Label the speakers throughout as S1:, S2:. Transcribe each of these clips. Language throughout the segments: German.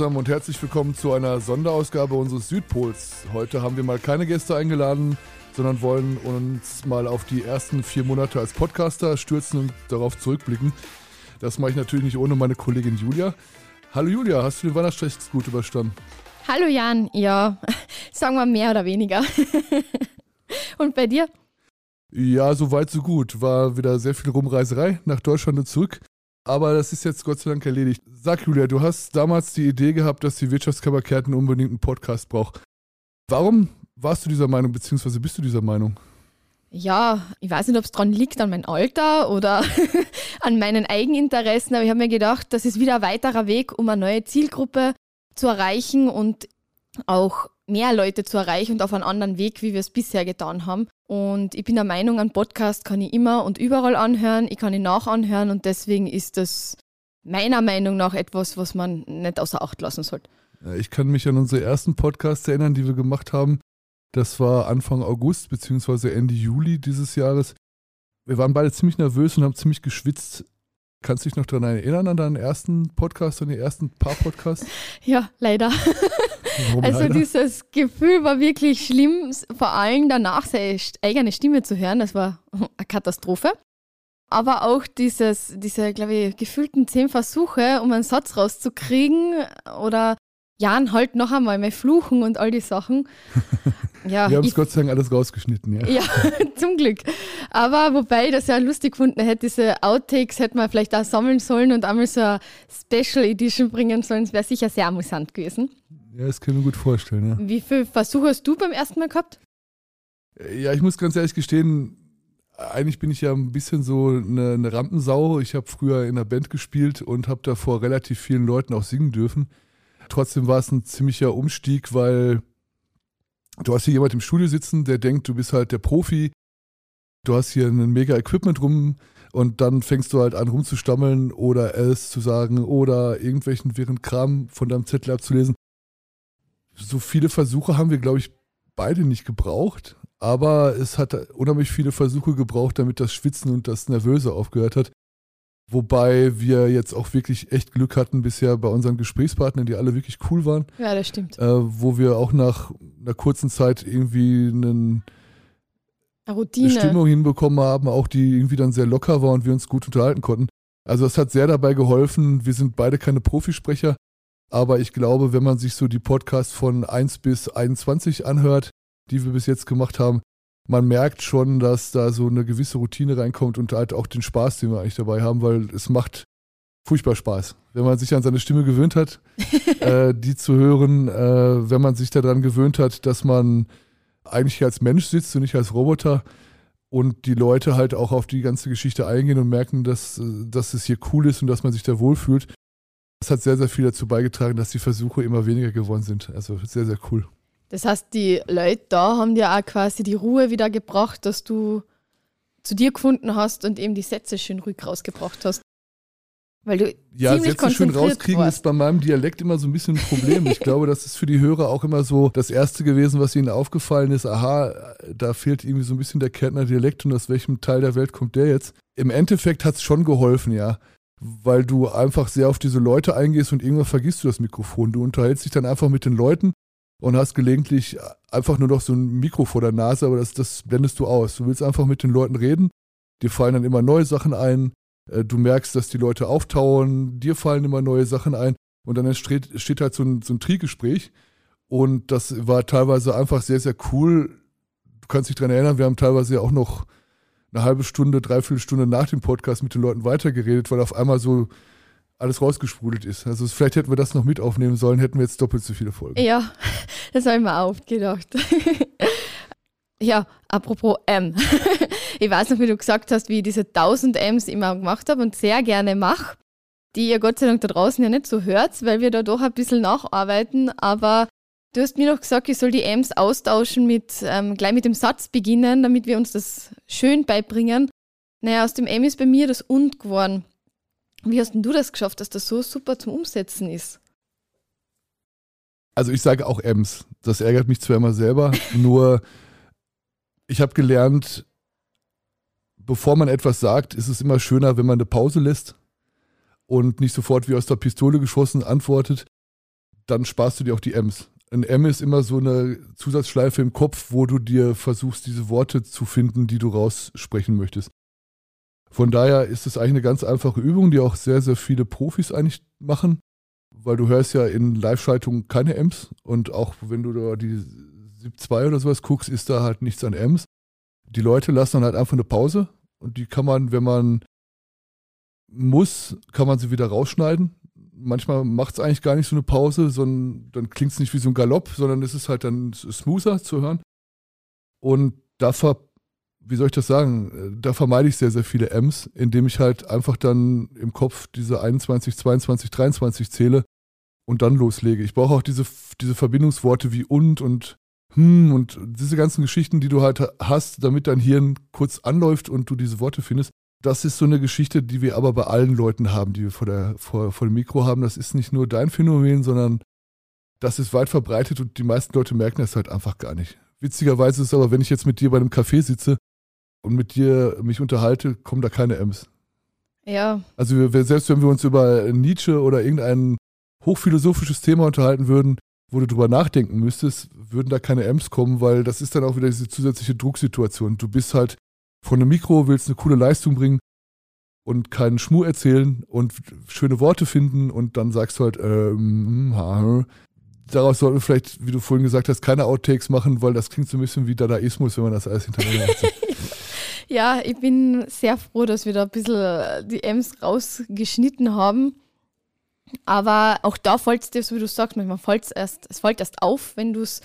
S1: Zusammen und herzlich willkommen zu einer Sonderausgabe unseres Südpols. Heute haben wir mal keine Gäste eingeladen, sondern wollen uns mal auf die ersten vier Monate als Podcaster stürzen und darauf zurückblicken. Das mache ich natürlich nicht ohne meine Kollegin Julia. Hallo Julia, hast du den Weihnachtsstress gut überstanden?
S2: Hallo Jan, ja, sagen wir mehr oder weniger. und bei dir?
S1: Ja, so weit, so gut. War wieder sehr viel Rumreiserei nach Deutschland und zurück. Aber das ist jetzt Gott sei Dank erledigt. Sag Julia, du hast damals die Idee gehabt, dass die Wirtschaftskammer Kärnten unbedingt einen Podcast braucht. Warum warst du dieser Meinung, beziehungsweise bist du dieser Meinung?
S2: Ja, ich weiß nicht, ob es daran liegt, an meinem Alter oder an meinen Eigeninteressen, aber ich habe mir gedacht, das ist wieder ein weiterer Weg, um eine neue Zielgruppe zu erreichen und auch mehr Leute zu erreichen und auf einen anderen Weg, wie wir es bisher getan haben. Und ich bin der Meinung, ein Podcast kann ich immer und überall anhören, ich kann ihn nachanhören und deswegen ist das meiner Meinung nach etwas, was man nicht außer Acht lassen sollte.
S1: Ich kann mich an unsere ersten Podcasts erinnern, die wir gemacht haben. Das war Anfang August bzw. Ende Juli dieses Jahres. Wir waren beide ziemlich nervös und haben ziemlich geschwitzt. Kannst du dich noch daran erinnern, an deinen ersten Podcast, an die ersten paar Podcasts?
S2: Ja, leider. Warum also leider? dieses Gefühl war wirklich schlimm, vor allem danach seine eigene Stimme zu hören. Das war eine Katastrophe. Aber auch dieses, diese, glaube ich, gefühlten zehn Versuche, um einen Satz rauszukriegen oder Jan halt noch einmal mehr fluchen und all die Sachen.
S1: Ja, wir haben es Gott sei Dank alles rausgeschnitten, ja.
S2: Ja, zum Glück. Aber wobei ich das ja lustig gefunden hätte, diese Outtakes hätte man vielleicht auch sammeln sollen und einmal so eine Special Edition bringen sollen. Das wäre sicher sehr amüsant gewesen.
S1: Ja, das kann ich mir gut vorstellen, ja.
S2: Wie viele Versuche hast du beim ersten Mal gehabt?
S1: Ja, ich muss ganz ehrlich gestehen, eigentlich bin ich ja ein bisschen so eine, eine Rampensau. Ich habe früher in einer Band gespielt und habe da vor relativ vielen Leuten auch singen dürfen trotzdem war es ein ziemlicher Umstieg, weil du hast hier jemand im Studio sitzen, der denkt, du bist halt der Profi, du hast hier ein mega Equipment rum und dann fängst du halt an rumzustammeln oder es zu sagen oder irgendwelchen wirren Kram von deinem Zettel abzulesen. So viele Versuche haben wir, glaube ich, beide nicht gebraucht, aber es hat unheimlich viele Versuche gebraucht, damit das Schwitzen und das Nervöse aufgehört hat. Wobei wir jetzt auch wirklich echt Glück hatten bisher bei unseren Gesprächspartnern, die alle wirklich cool waren.
S2: Ja, das stimmt.
S1: Äh, wo wir auch nach einer kurzen Zeit irgendwie einen, eine Stimmung hinbekommen haben, auch die irgendwie dann sehr locker war und wir uns gut unterhalten konnten. Also es hat sehr dabei geholfen. Wir sind beide keine Profisprecher, aber ich glaube, wenn man sich so die Podcasts von 1 bis 21 anhört, die wir bis jetzt gemacht haben, man merkt schon, dass da so eine gewisse Routine reinkommt und halt auch den Spaß, den wir eigentlich dabei haben, weil es macht furchtbar Spaß. Wenn man sich an seine Stimme gewöhnt hat, äh, die zu hören, äh, wenn man sich daran gewöhnt hat, dass man eigentlich als Mensch sitzt und nicht als Roboter und die Leute halt auch auf die ganze Geschichte eingehen und merken, dass, äh, dass es hier cool ist und dass man sich da wohlfühlt. Das hat sehr, sehr viel dazu beigetragen, dass die Versuche immer weniger geworden sind. Also sehr, sehr cool.
S2: Das heißt, die Leute da haben dir auch quasi die Ruhe wieder gebracht, dass du zu dir gefunden hast und eben die Sätze schön ruhig rausgebracht hast. Weil du
S1: ja, Sätze schön rauskriegen warst. ist bei meinem Dialekt immer so ein bisschen ein Problem. Ich glaube, das ist für die Hörer auch immer so das Erste gewesen, was ihnen aufgefallen ist. Aha, da fehlt irgendwie so ein bisschen der Kärntner Dialekt und aus welchem Teil der Welt kommt der jetzt? Im Endeffekt hat es schon geholfen, ja. Weil du einfach sehr auf diese Leute eingehst und irgendwann vergisst du das Mikrofon. Du unterhältst dich dann einfach mit den Leuten und hast gelegentlich einfach nur noch so ein Mikro vor der Nase, aber das, das blendest du aus. Du willst einfach mit den Leuten reden, dir fallen dann immer neue Sachen ein, äh, du merkst, dass die Leute auftauen, dir fallen immer neue Sachen ein und dann entsteht, steht halt so ein, so ein Triegespräch und das war teilweise einfach sehr, sehr cool. Du kannst dich daran erinnern, wir haben teilweise ja auch noch eine halbe Stunde, dreiviertel Stunde nach dem Podcast mit den Leuten weitergeredet, weil auf einmal so alles rausgesprudelt ist. Also vielleicht hätten wir das noch mit aufnehmen sollen, hätten wir jetzt doppelt so viele Folgen.
S2: Ja, das habe ich mir auch gedacht. ja, apropos M. ich weiß noch, wie du gesagt hast, wie ich diese 1000 M's immer gemacht habe und sehr gerne mache, die ihr Gott sei Dank da draußen ja nicht so hört, weil wir da doch ein bisschen nacharbeiten, aber Du hast mir noch gesagt, ich soll die M's austauschen mit, ähm, gleich mit dem Satz beginnen, damit wir uns das schön beibringen. Naja, aus dem M ist bei mir das Und geworden. Wie hast denn du das geschafft, dass das so super zum Umsetzen ist?
S1: Also ich sage auch Ems. Das ärgert mich zwar immer selber, nur ich habe gelernt, bevor man etwas sagt, ist es immer schöner, wenn man eine Pause lässt und nicht sofort wie aus der Pistole geschossen antwortet. dann sparst du dir auch die M's. Ein M ist immer so eine Zusatzschleife im Kopf, wo du dir versuchst, diese Worte zu finden, die du raussprechen möchtest. Von daher ist es eigentlich eine ganz einfache Übung, die auch sehr, sehr viele Profis eigentlich machen, weil du hörst ja in Live-Schaltungen keine M's und auch wenn du da die SIP 2 oder sowas guckst, ist da halt nichts an M's. Die Leute lassen dann halt einfach eine Pause und die kann man, wenn man muss, kann man sie wieder rausschneiden manchmal macht es eigentlich gar nicht so eine Pause, sondern dann klingt es nicht wie so ein Galopp, sondern es ist halt dann smoother zu hören. Und da ver, wie soll ich das sagen, da vermeide ich sehr, sehr viele M's, indem ich halt einfach dann im Kopf diese 21, 22, 23 zähle und dann loslege. Ich brauche auch diese, diese Verbindungsworte wie und und hm und diese ganzen Geschichten, die du halt hast, damit dein Hirn kurz anläuft und du diese Worte findest. Das ist so eine Geschichte, die wir aber bei allen Leuten haben, die wir vor, der, vor, vor dem Mikro haben. Das ist nicht nur dein Phänomen, sondern das ist weit verbreitet und die meisten Leute merken das halt einfach gar nicht. Witzigerweise ist es aber, wenn ich jetzt mit dir bei einem Café sitze und mit dir mich unterhalte, kommen da keine M's.
S2: Ja.
S1: Also wir, selbst wenn wir uns über Nietzsche oder irgendein hochphilosophisches Thema unterhalten würden, wo du drüber nachdenken müsstest, würden da keine M's kommen, weil das ist dann auch wieder diese zusätzliche Drucksituation. Du bist halt von einem Mikro, willst eine coole Leistung bringen und keinen Schmuh erzählen und schöne Worte finden und dann sagst du halt, ähm, ha, daraus sollten wir vielleicht, wie du vorhin gesagt hast, keine Outtakes machen, weil das klingt so ein bisschen wie Dadaismus, wenn man das alles hintereinander hat.
S2: ja, ich bin sehr froh, dass wir da ein bisschen die M's rausgeschnitten haben. Aber auch da fällt es dir, so wie du sagst, manchmal fällt es erst, es fällt erst auf, wenn du es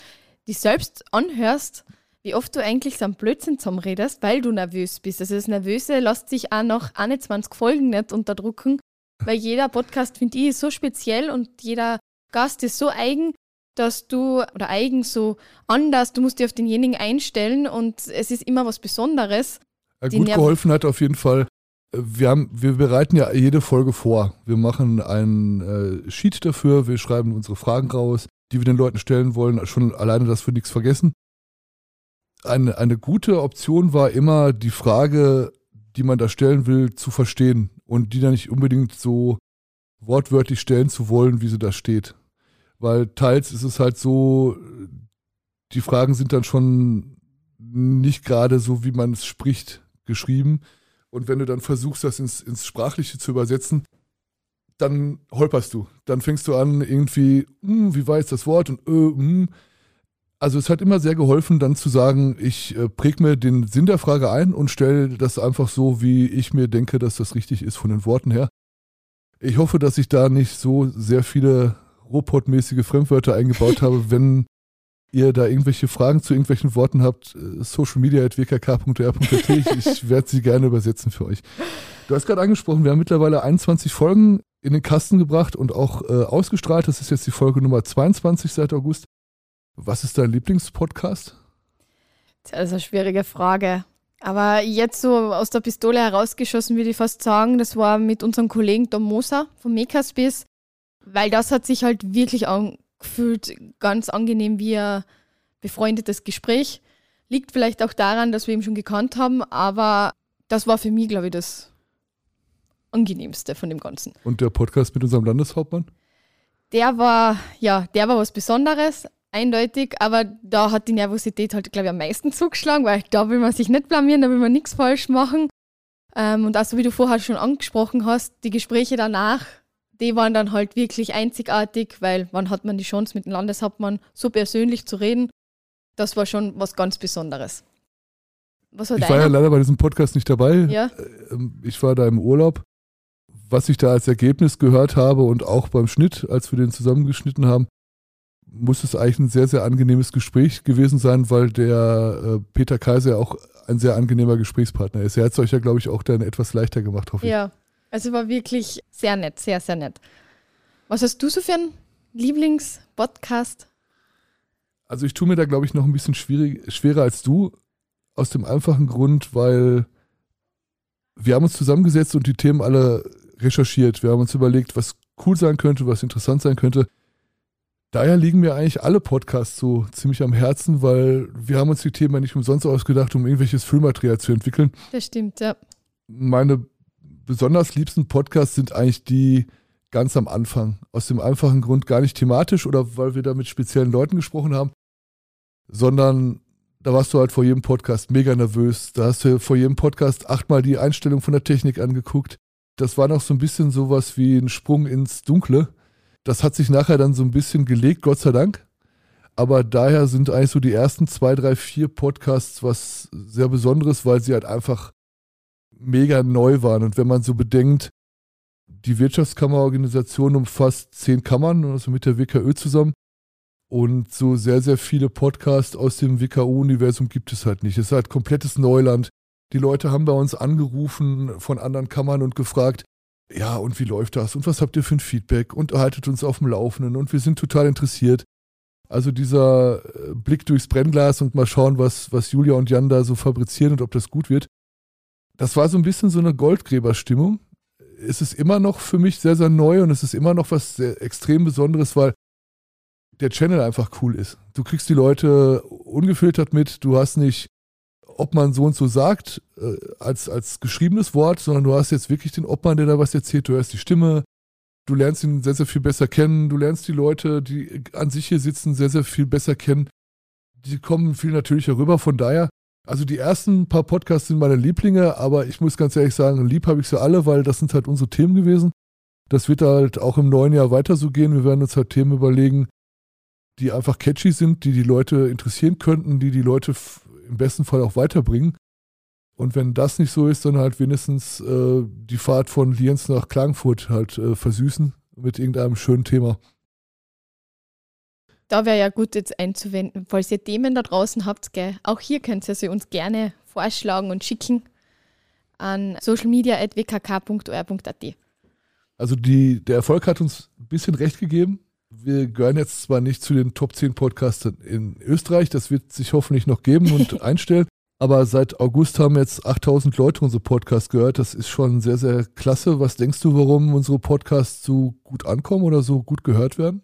S2: dich selbst anhörst wie oft du eigentlich so einen Blödsinn zusammenredest, weil du nervös bist. Also das Nervöse lässt sich auch nach 21 Folgen nicht unterdrücken, weil jeder Podcast, finde ich, ist so speziell und jeder Gast ist so eigen, dass du, oder eigen so anders, du musst dich auf denjenigen einstellen und es ist immer was Besonderes.
S1: Ja, gut geholfen hat auf jeden Fall. Wir, haben, wir bereiten ja jede Folge vor. Wir machen ein äh, Sheet dafür, wir schreiben unsere Fragen raus, die wir den Leuten stellen wollen. Schon alleine, dass wir nichts vergessen eine, eine gute Option war immer die Frage, die man da stellen will, zu verstehen und die dann nicht unbedingt so wortwörtlich stellen zu wollen, wie sie da steht. Weil teils ist es halt so, die Fragen sind dann schon nicht gerade so, wie man es spricht, geschrieben. Und wenn du dann versuchst, das ins, ins Sprachliche zu übersetzen, dann holperst du. Dann fängst du an, irgendwie, hm, wie war jetzt das Wort und äh, hm, also es hat immer sehr geholfen, dann zu sagen, ich äh, präge mir den Sinn der Frage ein und stelle das einfach so, wie ich mir denke, dass das richtig ist von den Worten her. Ich hoffe, dass ich da nicht so sehr viele Robotmäßige Fremdwörter eingebaut habe. Wenn ihr da irgendwelche Fragen zu irgendwelchen Worten habt, äh, socialmedia.wkk.r.at, ich, ich werde sie gerne übersetzen für euch. Du hast gerade angesprochen, wir haben mittlerweile 21 Folgen in den Kasten gebracht und auch äh, ausgestrahlt. Das ist jetzt die Folge Nummer 22 seit August. Was ist dein Lieblingspodcast?
S2: Das ist eine schwierige Frage. Aber jetzt so aus der Pistole herausgeschossen würde ich fast sagen, das war mit unserem Kollegen Tom Moser vom Makerspace, weil das hat sich halt wirklich angefühlt, ganz angenehm wie ein befreundetes Gespräch. Liegt vielleicht auch daran, dass wir ihn schon gekannt haben, aber das war für mich, glaube ich, das angenehmste von dem Ganzen.
S1: Und der Podcast mit unserem Landeshauptmann?
S2: Der war, ja, der war was Besonderes, eindeutig, aber da hat die Nervosität halt, glaube ich, am meisten zugeschlagen, weil da will man sich nicht blamieren, da will man nichts falsch machen. Ähm, und auch so wie du vorher schon angesprochen hast, die Gespräche danach, die waren dann halt wirklich einzigartig, weil wann hat man die Chance, mit dem Landeshauptmann so persönlich zu reden? Das war schon was ganz Besonderes.
S1: Was war ich war ja leider bei diesem Podcast nicht dabei.
S2: Ja.
S1: Ähm, ich war da im Urlaub. Was ich da als Ergebnis gehört habe und auch beim Schnitt, als wir den zusammengeschnitten haben, muss es eigentlich ein sehr, sehr angenehmes Gespräch gewesen sein, weil der äh, Peter Kaiser auch ein sehr angenehmer Gesprächspartner ist. Er hat es euch ja, glaube ich, auch dann etwas leichter gemacht, hoffe
S2: ich. Ja, also war wirklich sehr nett, sehr, sehr nett. Was hast du so für einen Lieblingspodcast?
S1: Also ich tue mir da, glaube ich, noch ein bisschen schwerer als du, aus dem einfachen Grund, weil wir haben uns zusammengesetzt und die Themen alle recherchiert. Wir haben uns überlegt, was cool sein könnte, was interessant sein könnte. Daher liegen mir eigentlich alle Podcasts so ziemlich am Herzen, weil wir haben uns die Themen nicht umsonst ausgedacht, um irgendwelches Füllmaterial zu entwickeln.
S2: Das stimmt, ja.
S1: Meine besonders liebsten Podcasts sind eigentlich die ganz am Anfang. Aus dem einfachen Grund gar nicht thematisch oder weil wir da mit speziellen Leuten gesprochen haben, sondern da warst du halt vor jedem Podcast mega nervös. Da hast du vor jedem Podcast achtmal die Einstellung von der Technik angeguckt. Das war noch so ein bisschen sowas wie ein Sprung ins Dunkle. Das hat sich nachher dann so ein bisschen gelegt, Gott sei Dank. Aber daher sind eigentlich so die ersten zwei, drei, vier Podcasts was sehr Besonderes, weil sie halt einfach mega neu waren. Und wenn man so bedenkt, die Wirtschaftskammerorganisation umfasst zehn Kammern, also mit der WKÖ zusammen. Und so sehr, sehr viele Podcasts aus dem WKO-Universum gibt es halt nicht. Es ist halt komplettes Neuland. Die Leute haben bei uns angerufen von anderen Kammern und gefragt, ja, und wie läuft das? Und was habt ihr für ein Feedback? Und haltet uns auf dem Laufenden. Und wir sind total interessiert. Also dieser äh, Blick durchs Brennglas und mal schauen, was, was Julia und Jan da so fabrizieren und ob das gut wird. Das war so ein bisschen so eine Goldgräberstimmung. Es ist immer noch für mich sehr, sehr neu und es ist immer noch was extrem Besonderes, weil der Channel einfach cool ist. Du kriegst die Leute ungefiltert mit, du hast nicht, ob man so und so sagt, äh, als, als geschriebenes Wort, sondern du hast jetzt wirklich den Obmann, der da was erzählt, du hörst die Stimme, du lernst ihn sehr, sehr viel besser kennen, du lernst die Leute, die an sich hier sitzen, sehr, sehr viel besser kennen. Die kommen viel natürlicher rüber, von daher, also die ersten paar Podcasts sind meine Lieblinge, aber ich muss ganz ehrlich sagen, lieb habe ich sie alle, weil das sind halt unsere Themen gewesen. Das wird halt auch im neuen Jahr weiter so gehen. Wir werden uns halt Themen überlegen, die einfach catchy sind, die die Leute interessieren könnten, die die Leute im besten Fall auch weiterbringen. Und wenn das nicht so ist, dann halt wenigstens äh, die Fahrt von Lienz nach Klagenfurt halt äh, versüßen mit irgendeinem schönen Thema.
S2: Da wäre ja gut jetzt einzuwenden, falls ihr Themen da draußen habt, gell, auch hier könnt ihr sie uns gerne vorschlagen und schicken an socialmedia.wkk.or.at.
S1: Also die, der Erfolg hat uns ein bisschen recht gegeben wir gehören jetzt zwar nicht zu den Top 10 Podcasts in Österreich, das wird sich hoffentlich noch geben und einstellen, aber seit August haben jetzt 8000 Leute unsere Podcasts gehört. Das ist schon sehr, sehr klasse. Was denkst du, warum unsere Podcasts so gut ankommen oder so gut gehört werden?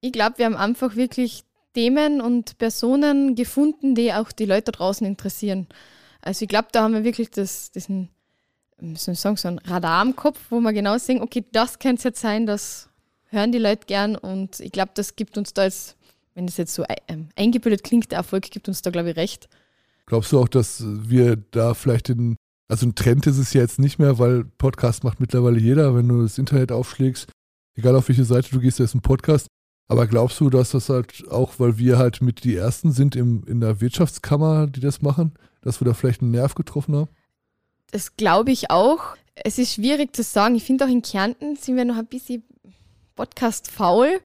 S2: Ich glaube, wir haben einfach wirklich Themen und Personen gefunden, die auch die Leute draußen interessieren. Also ich glaube, da haben wir wirklich das, diesen, soll ich sagen, so ein Radar am Kopf, wo wir genau sehen, okay, das könnte es jetzt sein, dass hören die Leute gern und ich glaube, das gibt uns da jetzt, wenn es jetzt so ähm, eingebildet klingt, der Erfolg gibt uns da, glaube ich, recht.
S1: Glaubst du auch, dass wir da vielleicht den, also ein Trend ist es ja jetzt nicht mehr, weil Podcast macht mittlerweile jeder, wenn du das Internet aufschlägst, egal auf welche Seite du gehst, da ist ein Podcast. Aber glaubst du, dass das halt auch, weil wir halt mit die Ersten sind im, in der Wirtschaftskammer, die das machen, dass wir da vielleicht einen Nerv getroffen haben?
S2: Das glaube ich auch. Es ist schwierig zu sagen. Ich finde auch in Kärnten sind wir noch ein bisschen Podcast faul.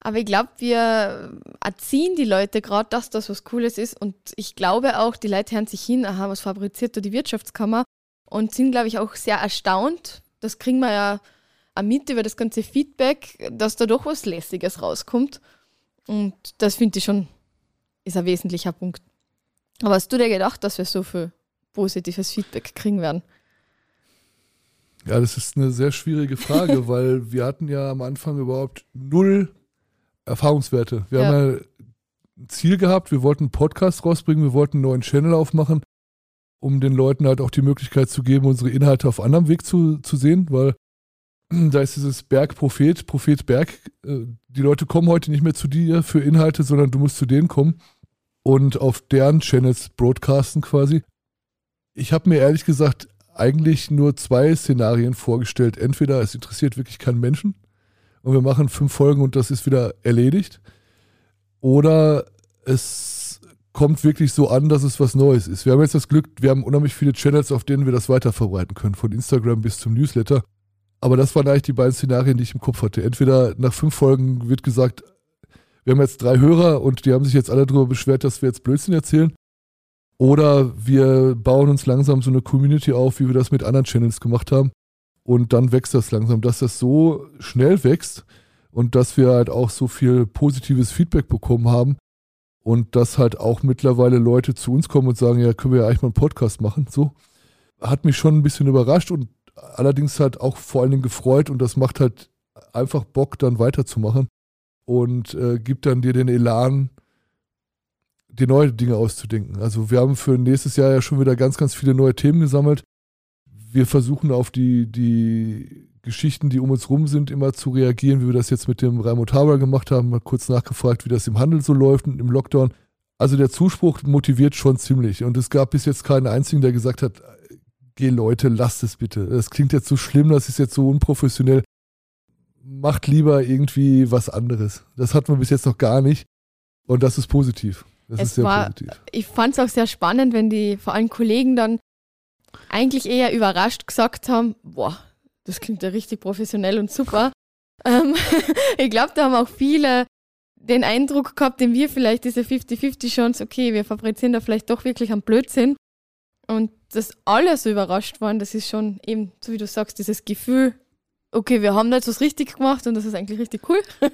S2: Aber ich glaube, wir erziehen die Leute gerade, dass das was Cooles ist. Und ich glaube auch, die Leute hören sich hin, aha, was fabriziert da die Wirtschaftskammer? Und sind, glaube ich, auch sehr erstaunt. Das kriegen wir ja auch mit über das ganze Feedback, dass da doch was Lässiges rauskommt. Und das finde ich schon, ist ein wesentlicher Punkt. Aber hast du dir gedacht, dass wir so viel positives Feedback kriegen werden?
S1: Ja, das ist eine sehr schwierige Frage, weil wir hatten ja am Anfang überhaupt null Erfahrungswerte. Wir ja. haben ja ein Ziel gehabt, wir wollten einen Podcast rausbringen, wir wollten einen neuen Channel aufmachen, um den Leuten halt auch die Möglichkeit zu geben, unsere Inhalte auf anderem Weg zu, zu sehen, weil da ist dieses Berg Prophet, Prophet Berg. Äh, die Leute kommen heute nicht mehr zu dir für Inhalte, sondern du musst zu denen kommen und auf deren Channels broadcasten quasi. Ich habe mir ehrlich gesagt eigentlich nur zwei Szenarien vorgestellt. Entweder es interessiert wirklich keinen Menschen und wir machen fünf Folgen und das ist wieder erledigt. Oder es kommt wirklich so an, dass es was Neues ist. Wir haben jetzt das Glück, wir haben unheimlich viele Channels, auf denen wir das weiterverbreiten können, von Instagram bis zum Newsletter. Aber das waren eigentlich die beiden Szenarien, die ich im Kopf hatte. Entweder nach fünf Folgen wird gesagt, wir haben jetzt drei Hörer und die haben sich jetzt alle darüber beschwert, dass wir jetzt Blödsinn erzählen. Oder wir bauen uns langsam so eine Community auf, wie wir das mit anderen Channels gemacht haben. Und dann wächst das langsam, dass das so schnell wächst und dass wir halt auch so viel positives Feedback bekommen haben und dass halt auch mittlerweile Leute zu uns kommen und sagen, ja, können wir ja eigentlich mal einen Podcast machen. So hat mich schon ein bisschen überrascht und allerdings halt auch vor allen Dingen gefreut und das macht halt einfach Bock, dann weiterzumachen und äh, gibt dann dir den Elan, die neue Dinge auszudenken. Also wir haben für nächstes Jahr ja schon wieder ganz, ganz viele neue Themen gesammelt. Wir versuchen auf die, die Geschichten, die um uns rum sind, immer zu reagieren, wie wir das jetzt mit dem Raimund Haber gemacht haben, mal kurz nachgefragt, wie das im Handel so läuft und im Lockdown. Also der Zuspruch motiviert schon ziemlich. Und es gab bis jetzt keinen einzigen, der gesagt hat, geh Leute, lasst es bitte. Das klingt jetzt so schlimm, das ist jetzt so unprofessionell. Macht lieber irgendwie was anderes. Das hatten wir bis jetzt noch gar nicht. Und das ist positiv. Das
S2: es
S1: ist sehr
S2: war,
S1: positiv.
S2: Ich fand es auch sehr spannend, wenn die vor allem Kollegen dann eigentlich eher überrascht gesagt haben, boah, das klingt ja richtig professionell und super. Ähm, ich glaube, da haben auch viele den Eindruck gehabt, den wir vielleicht diese 50-50 Chance, okay, wir fabrizieren da vielleicht doch wirklich am Blödsinn. Und dass alle so überrascht waren, das ist schon eben, so wie du sagst, dieses Gefühl, okay, wir haben da jetzt was richtig gemacht und das ist eigentlich richtig cool.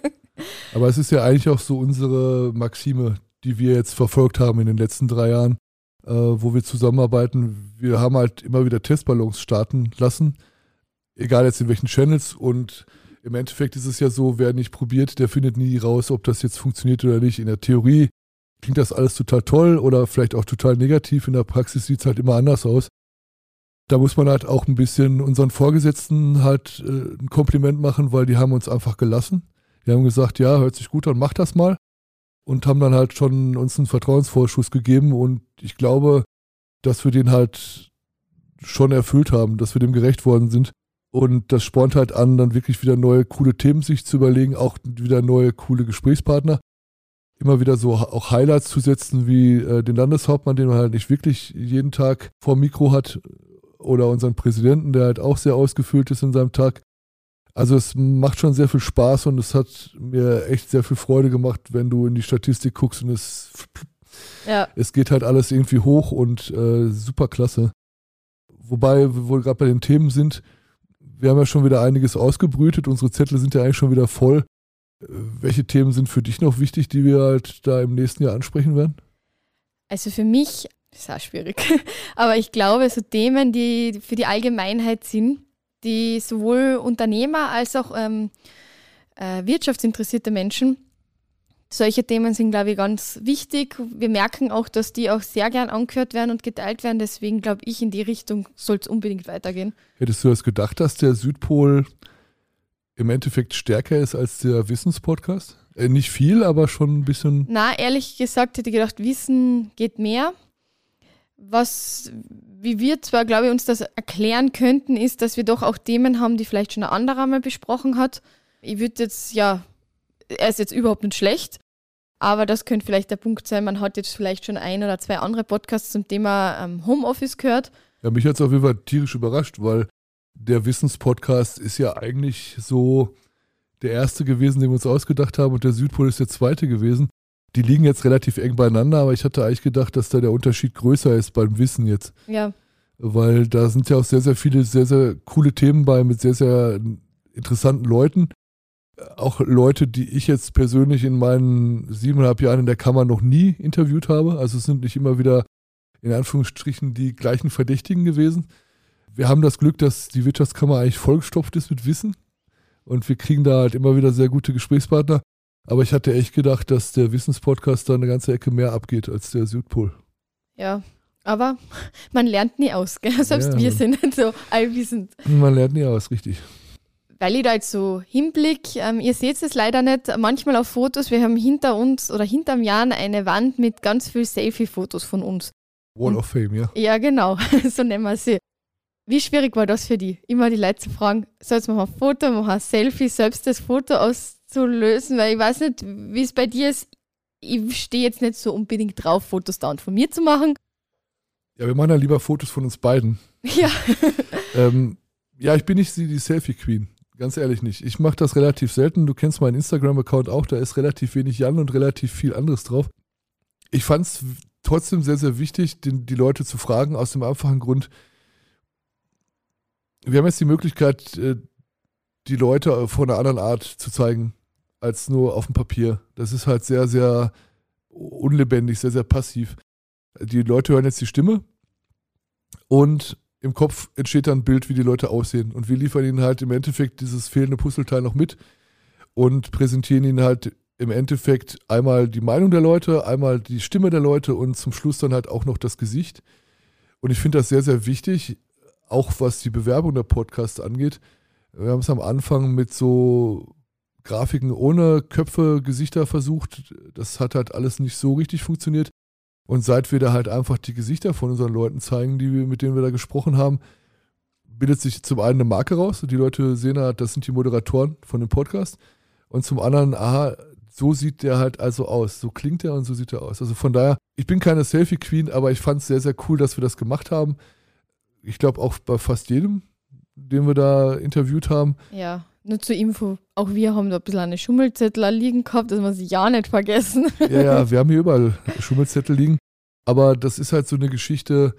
S1: Aber es ist ja eigentlich auch so unsere Maxime, die wir jetzt verfolgt haben in den letzten drei Jahren, äh, wo wir zusammenarbeiten. Wir haben halt immer wieder Testballons starten lassen, egal jetzt in welchen Channels und im Endeffekt ist es ja so, wer nicht probiert, der findet nie raus, ob das jetzt funktioniert oder nicht. In der Theorie klingt das alles total toll oder vielleicht auch total negativ. In der Praxis sieht es halt immer anders aus. Da muss man halt auch ein bisschen unseren Vorgesetzten halt äh, ein Kompliment machen, weil die haben uns einfach gelassen. Die haben gesagt, ja, hört sich gut an, mach das mal. Und haben dann halt schon uns einen Vertrauensvorschuss gegeben. Und ich glaube, dass wir den halt schon erfüllt haben, dass wir dem gerecht worden sind. Und das spornt halt an, dann wirklich wieder neue coole Themen sich zu überlegen, auch wieder neue coole Gesprächspartner immer wieder so auch Highlights zu setzen, wie äh, den Landeshauptmann, den man halt nicht wirklich jeden Tag vor Mikro hat, oder unseren Präsidenten, der halt auch sehr ausgefüllt ist in seinem Tag. Also es macht schon sehr viel Spaß und es hat mir echt sehr viel Freude gemacht, wenn du in die Statistik guckst und es, ja. es geht halt alles irgendwie hoch und äh, super klasse. Wobei, wo wir gerade bei den Themen sind, wir haben ja schon wieder einiges ausgebrütet, unsere Zettel sind ja eigentlich schon wieder voll. Welche Themen sind für dich noch wichtig, die wir halt da im nächsten Jahr ansprechen werden?
S2: Also für mich ist auch schwierig. Aber ich glaube, so Themen, die für die Allgemeinheit sind, die sowohl Unternehmer als auch ähm, äh, wirtschaftsinteressierte Menschen, solche Themen sind, glaube ich, ganz wichtig. Wir merken auch, dass die auch sehr gern angehört werden und geteilt werden. Deswegen glaube ich, in die Richtung soll es unbedingt weitergehen.
S1: Hättest du das gedacht, dass der Südpol im Endeffekt stärker ist als der Wissenspodcast? Äh, nicht viel, aber schon ein bisschen.
S2: Na, ehrlich gesagt hätte ich gedacht, Wissen geht mehr. Was, wie wir zwar, glaube ich, uns das erklären könnten, ist, dass wir doch auch Themen haben, die vielleicht schon ein anderer mal besprochen hat. Ich würde jetzt, ja, er ist jetzt überhaupt nicht schlecht, aber das könnte vielleicht der Punkt sein, man hat jetzt vielleicht schon ein oder zwei andere Podcasts zum Thema ähm, Homeoffice gehört.
S1: Ja, mich hat es auf jeden Fall tierisch überrascht, weil der Wissenspodcast ist ja eigentlich so der erste gewesen, den wir uns ausgedacht haben und der Südpol ist der zweite gewesen. Die liegen jetzt relativ eng beieinander, aber ich hatte eigentlich gedacht, dass da der Unterschied größer ist beim Wissen jetzt.
S2: Ja.
S1: Weil da sind ja auch sehr, sehr viele, sehr, sehr coole Themen bei mit sehr, sehr interessanten Leuten. Auch Leute, die ich jetzt persönlich in meinen siebeneinhalb Jahren in der Kammer noch nie interviewt habe. Also es sind nicht immer wieder in Anführungsstrichen die gleichen Verdächtigen gewesen. Wir haben das Glück, dass die Wirtschaftskammer eigentlich vollgestopft ist mit Wissen und wir kriegen da halt immer wieder sehr gute Gesprächspartner. Aber ich hatte echt gedacht, dass der Wissenspodcast da eine ganze Ecke mehr abgeht als der Südpol.
S2: Ja, aber man lernt nie aus, gell? selbst ja, wir sind nicht so allwissend.
S1: Man lernt nie aus, richtig.
S2: Weil ich da jetzt so hinblick, ähm, ihr seht es leider nicht, manchmal auf Fotos, wir haben hinter uns oder hinterm Jan eine Wand mit ganz viel Selfie-Fotos von uns.
S1: Wall of Fame, ja.
S2: Ja, genau, so nennen wir sie. Wie schwierig war das für die? Immer die Leute zu fragen, soll jetzt mal ein Foto, machen ein Selfie, selbst das Foto auszulösen, weil ich weiß nicht, wie es bei dir ist. Ich stehe jetzt nicht so unbedingt drauf, Fotos da und von mir zu machen.
S1: Ja, wir machen ja lieber Fotos von uns beiden.
S2: Ja.
S1: ähm, ja, ich bin nicht die, Selfie-Queen. Ganz ehrlich nicht. Ich mache das relativ selten. Du kennst meinen Instagram-Account auch. Da ist relativ wenig Jan und relativ viel anderes drauf. Ich fand es trotzdem sehr, sehr wichtig, den, die Leute zu fragen, aus dem einfachen Grund, wir haben jetzt die Möglichkeit, äh, die Leute von einer anderen Art zu zeigen, als nur auf dem Papier. Das ist halt sehr, sehr unlebendig, sehr, sehr passiv. Die Leute hören jetzt die Stimme und im Kopf entsteht dann ein Bild, wie die Leute aussehen. Und wir liefern ihnen halt im Endeffekt dieses fehlende Puzzleteil noch mit und präsentieren ihnen halt im Endeffekt einmal die Meinung der Leute, einmal die Stimme der Leute und zum Schluss dann halt auch noch das Gesicht. Und ich finde das sehr, sehr wichtig, auch was die Bewerbung der Podcasts angeht, Wir haben es am Anfang mit so Grafiken ohne Köpfe, Gesichter versucht. Das hat halt alles nicht so richtig funktioniert. Und seit wir da halt einfach die Gesichter von unseren Leuten zeigen, die wir, mit denen wir da gesprochen haben, bildet sich zum einen eine Marke raus. Die Leute sehen halt, das sind die Moderatoren von dem Podcast. Und zum anderen, aha, so sieht der halt also aus. So klingt er und so sieht er aus. Also von daher, ich bin keine Selfie-Queen, aber ich fand es sehr, sehr cool, dass wir das gemacht haben. Ich glaube auch bei fast jedem, den wir da interviewt haben.
S2: Ja, nur zur Info, auch wir haben da ein bisschen eine Schummelzettel liegen gehabt, dass wir sie ja nicht vergessen.
S1: Ja, ja, wir haben hier überall Schummelzettel liegen. Aber das ist halt so eine Geschichte,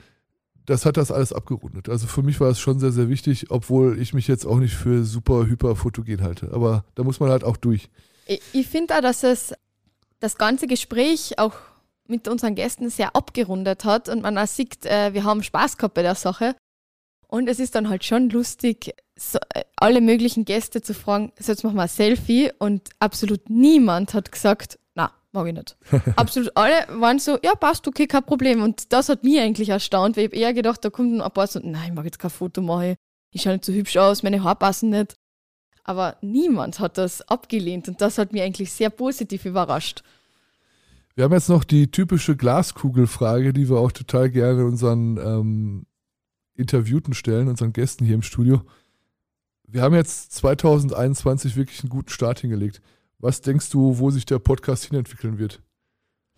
S1: das hat das alles abgerundet. Also für mich war es schon sehr, sehr wichtig, obwohl ich mich jetzt auch nicht für super hyper fotogen halte. Aber da muss man halt auch durch.
S2: Ich, ich finde auch, dass es das ganze Gespräch auch mit unseren Gästen sehr abgerundet hat und man auch sieht, äh, wir haben Spaß gehabt bei der Sache. Und es ist dann halt schon lustig, so, äh, alle möglichen Gäste zu fragen, so jetzt machen wir ein Selfie und absolut niemand hat gesagt, na, mag ich nicht. absolut alle waren so, ja, passt, okay, kein Problem. Und das hat mich eigentlich erstaunt, weil ich eher gedacht, da kommt ein paar so, nein, ich mag jetzt kein Foto machen, ich schaue nicht so hübsch aus, meine Haare passen nicht. Aber niemand hat das abgelehnt und das hat mich eigentlich sehr positiv überrascht.
S1: Wir haben jetzt noch die typische Glaskugelfrage, die wir auch total gerne unseren ähm, Interviewten stellen, unseren Gästen hier im Studio. Wir haben jetzt 2021 wirklich einen guten Start hingelegt. Was denkst du, wo sich der Podcast hinentwickeln wird?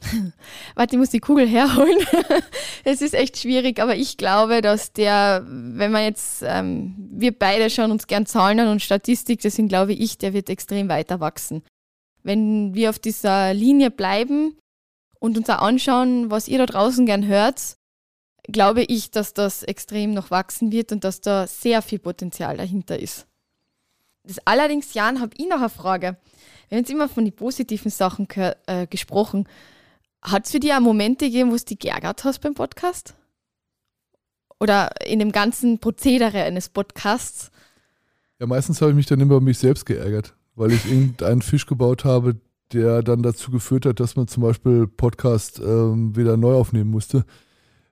S2: Warte, ich muss die Kugel herholen. es ist echt schwierig, aber ich glaube, dass der, wenn man jetzt, ähm, wir beide schauen uns gern Zahlen an und Statistik, deswegen glaube ich, der wird extrem weiter wachsen. Wenn wir auf dieser Linie bleiben und uns auch anschauen, was ihr da draußen gern hört, glaube ich, dass das extrem noch wachsen wird und dass da sehr viel Potenzial dahinter ist. Das allerdings, Jan, habe ich noch eine Frage. Wir haben jetzt immer von den positiven Sachen äh, gesprochen. Hat es für dich auch Momente gegeben, wo du dich geärgert hast beim Podcast? Oder in dem ganzen Prozedere eines Podcasts?
S1: Ja, meistens habe ich mich dann immer über mich selbst geärgert, weil ich irgendeinen Fisch gebaut habe, der dann dazu geführt hat, dass man zum Beispiel Podcast ähm, wieder neu aufnehmen musste.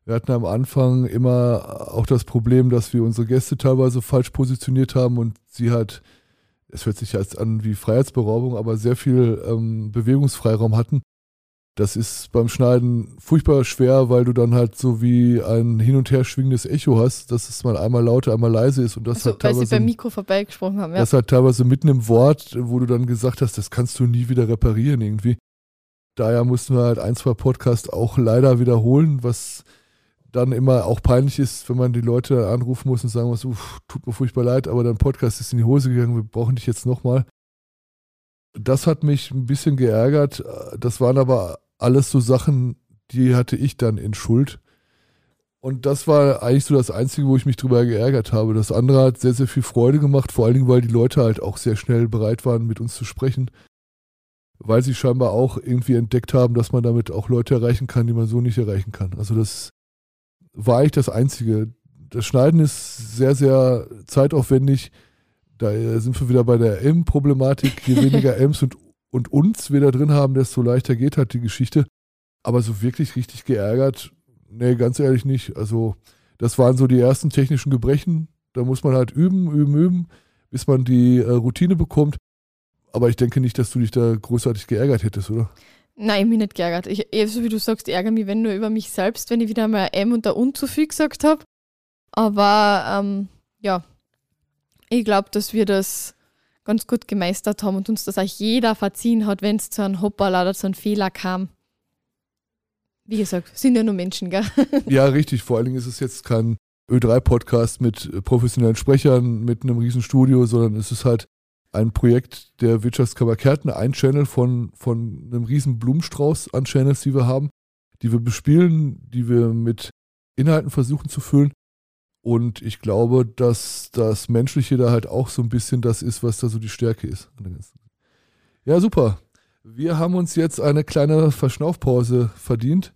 S1: Wir hatten am Anfang immer auch das Problem, dass wir unsere Gäste teilweise falsch positioniert haben und sie halt, es hört sich jetzt an wie Freiheitsberaubung, aber sehr viel ähm, Bewegungsfreiraum hatten. Das ist beim Schneiden furchtbar schwer, weil du dann halt so wie ein hin und her schwingendes Echo hast, dass es mal einmal laut, einmal leise ist und das
S2: also,
S1: halt teilweise.
S2: Weil sie beim Mikro vorbeigesprochen haben, ja.
S1: Das halt teilweise mitten im Wort, wo du dann gesagt hast, das kannst du nie wieder reparieren irgendwie. Daher mussten wir halt ein, zwei Podcasts auch leider wiederholen, was dann immer auch peinlich ist, wenn man die Leute anrufen muss und sagen muss, uff, tut mir furchtbar leid, aber dein Podcast ist in die Hose gegangen, wir brauchen dich jetzt nochmal. Das hat mich ein bisschen geärgert. Das waren aber alles so Sachen, die hatte ich dann in Schuld. Und das war eigentlich so das Einzige, wo ich mich drüber geärgert habe. Das andere hat sehr, sehr viel Freude gemacht, vor allen Dingen, weil die Leute halt auch sehr schnell bereit waren, mit uns zu sprechen. Weil sie scheinbar auch irgendwie entdeckt haben, dass man damit auch Leute erreichen kann, die man so nicht erreichen kann. Also das war eigentlich das Einzige. Das Schneiden ist sehr, sehr zeitaufwendig. Da sind wir wieder bei der M-Problematik. Je weniger M's und, und uns wir da drin haben, desto leichter geht halt die Geschichte. Aber so wirklich richtig geärgert, nee, ganz ehrlich nicht. Also, das waren so die ersten technischen Gebrechen. Da muss man halt üben, üben, üben, bis man die äh, Routine bekommt. Aber ich denke nicht, dass du dich da großartig geärgert hättest, oder?
S2: Nein, mich nicht geärgert. Ich, so wie du sagst, ärgere mich, wenn nur über mich selbst, wenn ich wieder mal M und der und zu viel gesagt habe. Aber ähm, ja, ich glaube, dass wir das ganz gut gemeistert haben und uns das auch jeder verziehen hat, wenn es zu einem Hoppala oder zu einem Fehler kam. Wie gesagt, sind ja nur Menschen, gell?
S1: Ja, richtig. Vor allen Dingen ist es jetzt kein Ö3-Podcast mit professionellen Sprechern, mit einem riesen Studio, sondern es ist halt ein Projekt der Wirtschaftskammer Kärnten, ein Channel von, von einem riesen Blumenstrauß an Channels, die wir haben, die wir bespielen, die wir mit Inhalten versuchen zu füllen. Und ich glaube, dass das Menschliche da halt auch so ein bisschen das ist, was da so die Stärke ist. Ja, super. Wir haben uns jetzt eine kleine Verschnaufpause verdient.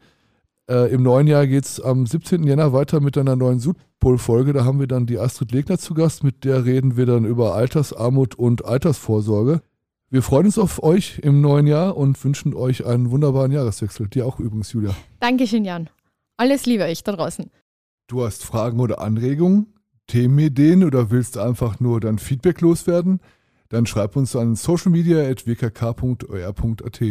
S1: Äh, Im neuen Jahr geht es am 17. Jänner weiter mit einer neuen Südpol-Folge. Da haben wir dann die Astrid Legner zu Gast. Mit der reden wir dann über Altersarmut und Altersvorsorge. Wir freuen uns auf euch im neuen Jahr und wünschen euch einen wunderbaren Jahreswechsel. Dir auch übrigens, Julia.
S2: Dankeschön, Jan. Alles Liebe euch da draußen.
S1: Du hast Fragen oder Anregungen? Themenideen oder willst einfach nur dann Feedback loswerden, dann schreib uns an socialmedia.wkk.or.at.